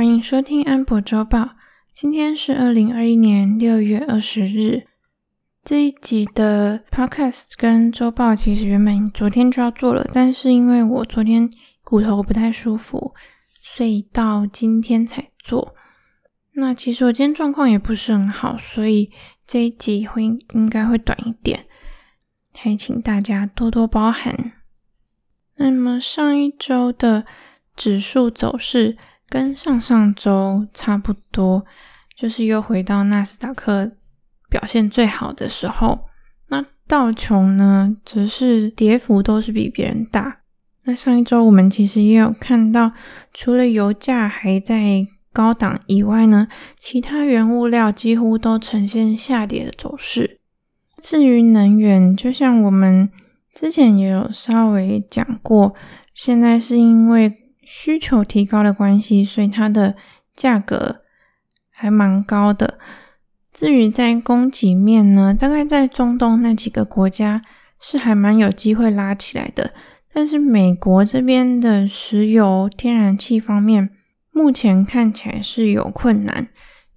欢迎收听安博周报。今天是二零二一年六月二十日。这一集的 Podcast 跟周报其实原本昨天就要做了，但是因为我昨天骨头不太舒服，所以到今天才做。那其实我今天状况也不是很好，所以这一集会应该会短一点，还请大家多多包涵。那么上一周的指数走势跟上上周差不多，就是又回到纳斯达克表现最好的时候。那道琼呢，则是跌幅都是比别人大。那上一周我们其实也有看到，除了油价还在高档以外呢，其他原物料几乎都呈现下跌的走势。至于能源，就像我们。之前也有稍微讲过，现在是因为需求提高的关系，所以它的价格还蛮高的。至于在供给面呢，大概在中东那几个国家是还蛮有机会拉起来的，但是美国这边的石油、天然气方面，目前看起来是有困难，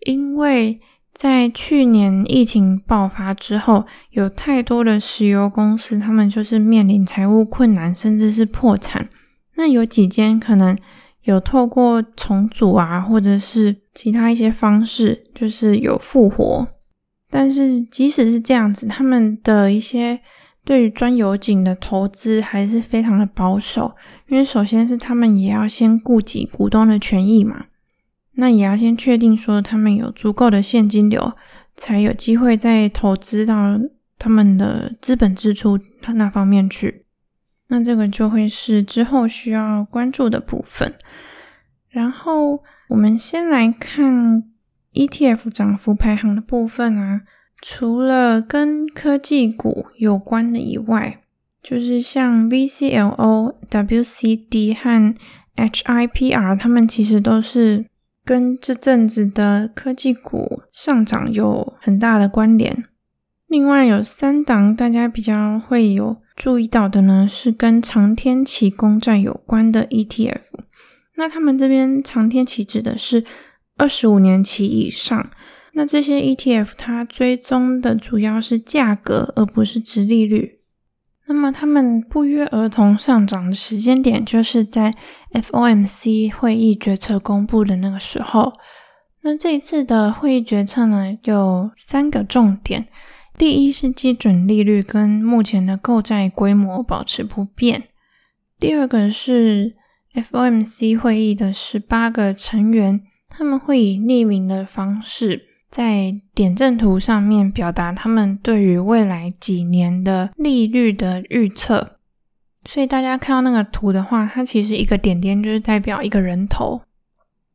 因为。在去年疫情爆发之后，有太多的石油公司，他们就是面临财务困难，甚至是破产。那有几间可能有透过重组啊，或者是其他一些方式，就是有复活。但是即使是这样子，他们的一些对于钻油井的投资还是非常的保守，因为首先是他们也要先顾及股东的权益嘛。那也要先确定说他们有足够的现金流，才有机会再投资到他们的资本支出那方面去。那这个就会是之后需要关注的部分。然后我们先来看 ETF 涨幅排行的部分啊，除了跟科技股有关的以外，就是像 VCLO、WCD 和 HIPR，他们其实都是。跟这阵子的科技股上涨有很大的关联。另外有三档大家比较会有注意到的呢，是跟长天期公债有关的 ETF。那他们这边长天期指的是二十五年期以上。那这些 ETF 它追踪的主要是价格，而不是殖利率。那么，他们不约而同上涨的时间点，就是在 FOMC 会议决策公布的那个时候。那这一次的会议决策呢，有三个重点：第一是基准利率跟目前的购债规模保持不变；第二个是 FOMC 会议的十八个成员，他们会以匿名的方式。在点阵图上面表达他们对于未来几年的利率的预测，所以大家看到那个图的话，它其实一个点点就是代表一个人头。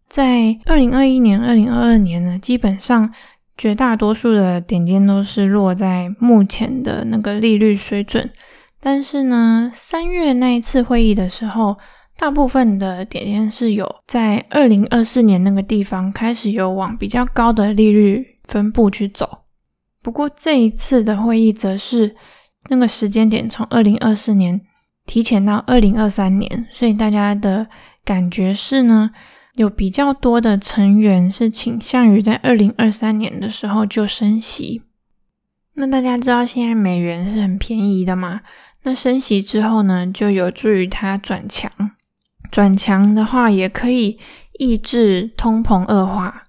在二零二一年、二零二二年呢，基本上绝大多数的点点都是落在目前的那个利率水准，但是呢，三月那一次会议的时候。大部分的点点是有在二零二四年那个地方开始有往比较高的利率分布去走，不过这一次的会议则是那个时间点从二零二四年提前到二零二三年，所以大家的感觉是呢，有比较多的成员是倾向于在二零二三年的时候就升息。那大家知道现在美元是很便宜的嘛？那升息之后呢，就有助于它转强。转强的话，也可以抑制通膨恶化。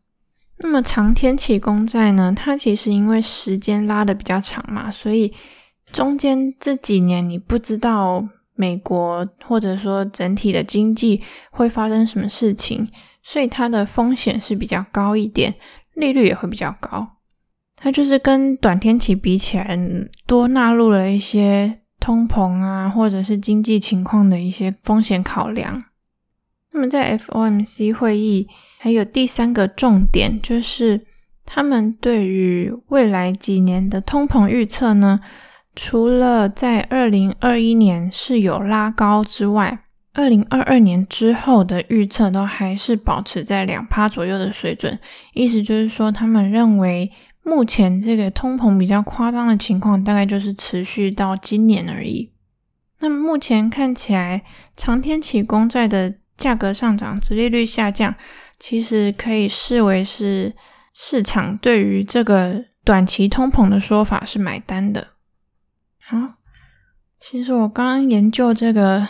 那么长天启公债呢？它其实因为时间拉得比较长嘛，所以中间这几年你不知道美国或者说整体的经济会发生什么事情，所以它的风险是比较高一点，利率也会比较高。它就是跟短天期比起来，多纳入了一些通膨啊，或者是经济情况的一些风险考量。那么在 FOMC 会议还有第三个重点，就是他们对于未来几年的通膨预测呢，除了在二零二一年是有拉高之外，二零二二年之后的预测都还是保持在两趴左右的水准。意思就是说，他们认为目前这个通膨比较夸张的情况，大概就是持续到今年而已。那目前看起来，长天期公债的价格上涨，殖利率下降，其实可以视为是市场对于这个短期通膨的说法是买单的。好，其实我刚刚研究这个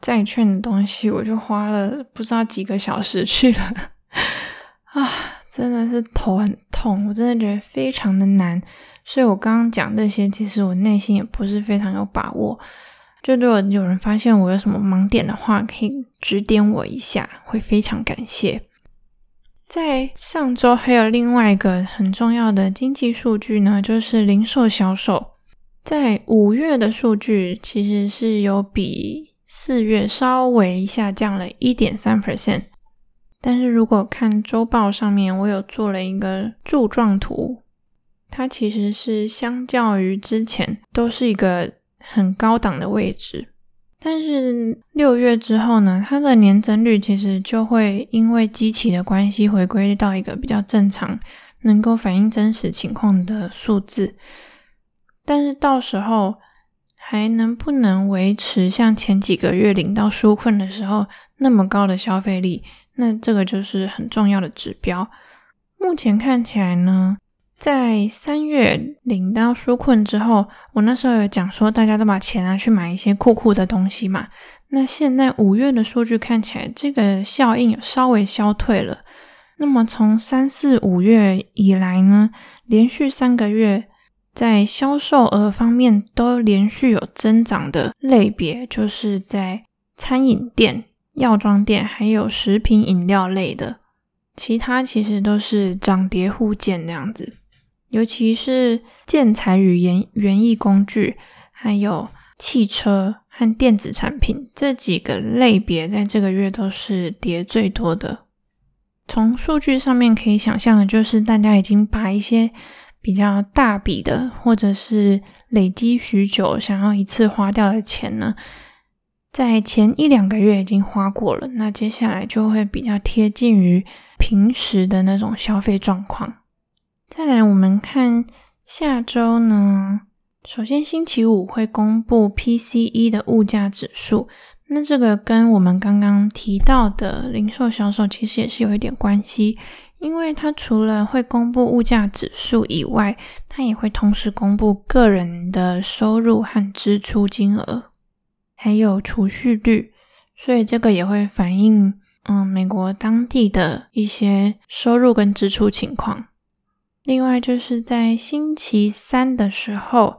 债券的东西，我就花了不知道几个小时去了啊，真的是头很痛，我真的觉得非常的难。所以我刚刚讲这些，其实我内心也不是非常有把握。就如果有人发现我有什么盲点的话，可以指点我一下，会非常感谢。在上周还有另外一个很重要的经济数据呢，就是零售销售。在五月的数据其实是有比四月稍微下降了一点三 percent，但是如果看周报上面，我有做了一个柱状图，它其实是相较于之前都是一个。很高档的位置，但是六月之后呢，它的年增率其实就会因为基期的关系回归到一个比较正常，能够反映真实情况的数字。但是到时候还能不能维持像前几个月领到纾困的时候那么高的消费力，那这个就是很重要的指标。目前看起来呢。在三月领到纾困之后，我那时候有讲说，大家都把钱拿去买一些酷酷的东西嘛。那现在五月的数据看起来，这个效应稍微消退了。那么从三四五月以来呢，连续三个月在销售额方面都连续有增长的类别，就是在餐饮店、药妆店还有食品饮料类的，其他其实都是涨跌互见这样子。尤其是建材与园园艺工具，还有汽车和电子产品这几个类别，在这个月都是跌最多的。从数据上面可以想象的，就是大家已经把一些比较大笔的，或者是累积许久想要一次花掉的钱呢，在前一两个月已经花过了。那接下来就会比较贴近于平时的那种消费状况。再来，我们看下周呢。首先，星期五会公布 PCE 的物价指数，那这个跟我们刚刚提到的零售销售其实也是有一点关系，因为它除了会公布物价指数以外，它也会同时公布个人的收入和支出金额，还有储蓄率，所以这个也会反映嗯美国当地的一些收入跟支出情况。另外，就是在星期三的时候，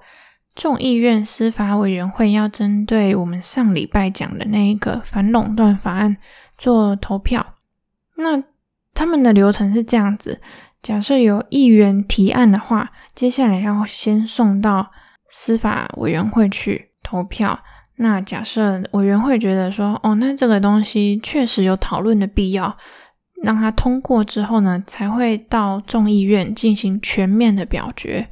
众议院司法委员会要针对我们上礼拜讲的那一个反垄断法案做投票。那他们的流程是这样子：假设有议员提案的话，接下来要先送到司法委员会去投票。那假设委员会觉得说，哦，那这个东西确实有讨论的必要。让它通过之后呢，才会到众议院进行全面的表决。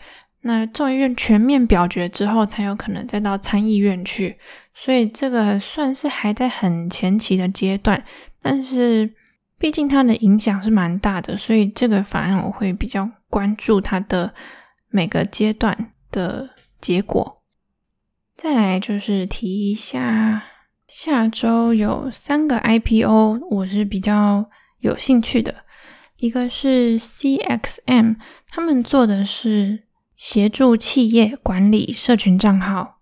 那众议院全面表决之后，才有可能再到参议院去。所以这个算是还在很前期的阶段，但是毕竟它的影响是蛮大的，所以这个法案我会比较关注它的每个阶段的结果。再来就是提一下，下周有三个 IPO，我是比较。有兴趣的一个是 CXM，他们做的是协助企业管理社群账号，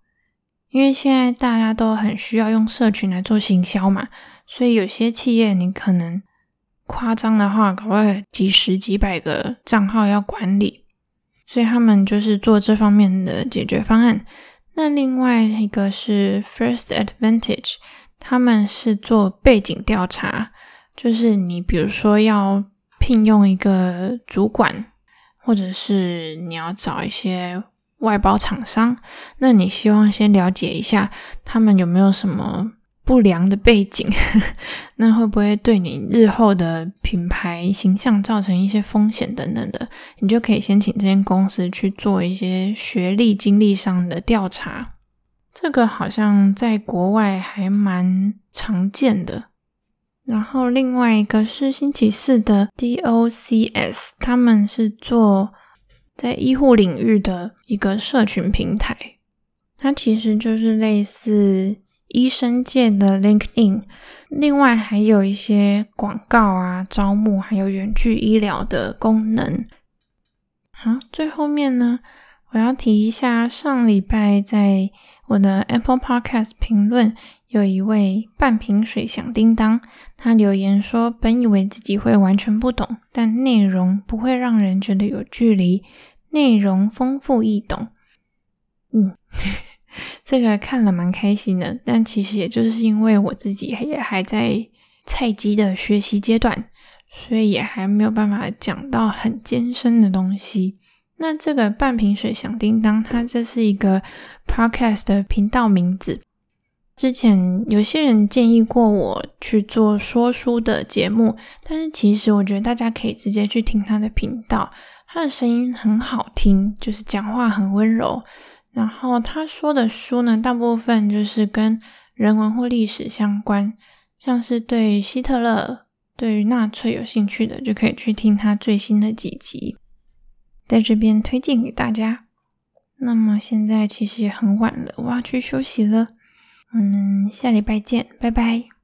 因为现在大家都很需要用社群来做行销嘛，所以有些企业你可能夸张的话，搞不好几十几百个账号要管理，所以他们就是做这方面的解决方案。那另外一个是 First Advantage，他们是做背景调查。就是你，比如说要聘用一个主管，或者是你要找一些外包厂商，那你希望先了解一下他们有没有什么不良的背景，那会不会对你日后的品牌形象造成一些风险等等的，你就可以先请这间公司去做一些学历、经历上的调查。这个好像在国外还蛮常见的。然后另外一个是星期四的 DOCS，他们是做在医护领域的一个社群平台，它其实就是类似医生界的 LinkedIn，另外还有一些广告啊、招募，还有远距医疗的功能。好，最后面呢，我要提一下，上礼拜在我的 Apple Podcast 评论，有一位半瓶水响叮当，他留言说，本以为自己会完全不懂，但内容不会让人觉得有距离，内容丰富易懂。嗯。这个看了蛮开心的，但其实也就是因为我自己也还在菜鸡的学习阶段，所以也还没有办法讲到很艰深的东西。那这个半瓶水响叮当，它这是一个 podcast 的频道名字。之前有些人建议过我去做说书的节目，但是其实我觉得大家可以直接去听他的频道，他的声音很好听，就是讲话很温柔。然后他说的书呢，大部分就是跟人文或历史相关，像是对希特勒、对于纳粹有兴趣的，就可以去听他最新的几集，在这边推荐给大家。那么现在其实也很晚了，我要去休息了。我们下礼拜见，拜拜。